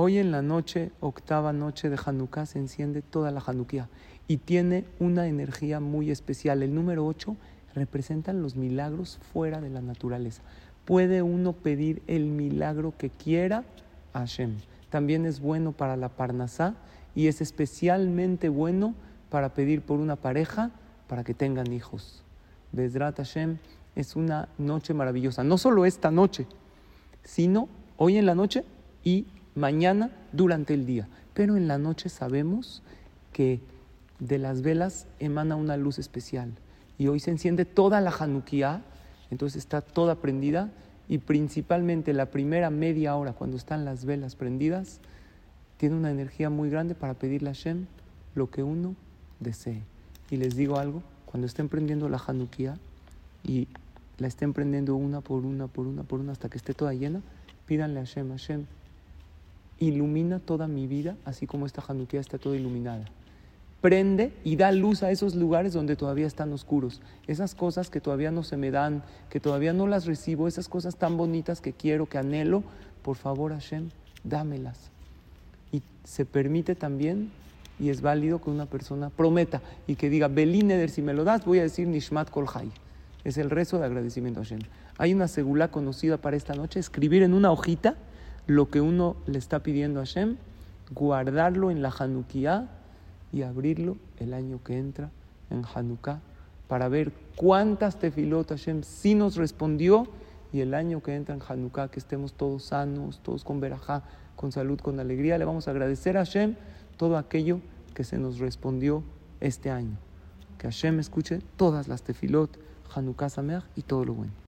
Hoy en la noche, octava noche de Hanukkah, se enciende toda la Hanukkah y tiene una energía muy especial. El número 8 representan los milagros fuera de la naturaleza. Puede uno pedir el milagro que quiera a Hashem. También es bueno para la Parnasá y es especialmente bueno para pedir por una pareja para que tengan hijos. Bezrat Hashem es una noche maravillosa. No solo esta noche, sino hoy en la noche y mañana durante el día. Pero en la noche sabemos que de las velas emana una luz especial. Y hoy se enciende toda la Hanukkah, entonces está toda prendida y principalmente la primera media hora cuando están las velas prendidas, tiene una energía muy grande para pedirle a Hashem lo que uno desee. Y les digo algo, cuando estén prendiendo la Hanukkah y la estén prendiendo una por una, por una, por una, hasta que esté toda llena, pídanle a Hashem, Hashem, ilumina toda mi vida, así como esta Hanukkah está toda iluminada prende y da luz a esos lugares donde todavía están oscuros. Esas cosas que todavía no se me dan, que todavía no las recibo, esas cosas tan bonitas que quiero, que anhelo, por favor Hashem, dámelas. Y se permite también, y es válido que una persona prometa y que diga, Belineder, si me lo das, voy a decir Nishmat Kolhai. Es el rezo de agradecimiento a Hashem. Hay una segula conocida para esta noche, escribir en una hojita lo que uno le está pidiendo a Hashem, guardarlo en la Hanukkah y abrirlo el año que entra en Hanukkah para ver cuántas tefilot Hashem sí nos respondió y el año que entra en Hanukkah que estemos todos sanos, todos con verajá, con salud, con alegría, le vamos a agradecer a Hashem todo aquello que se nos respondió este año. Que Hashem escuche todas las tefilot, Hanukkah Sameach y todo lo bueno.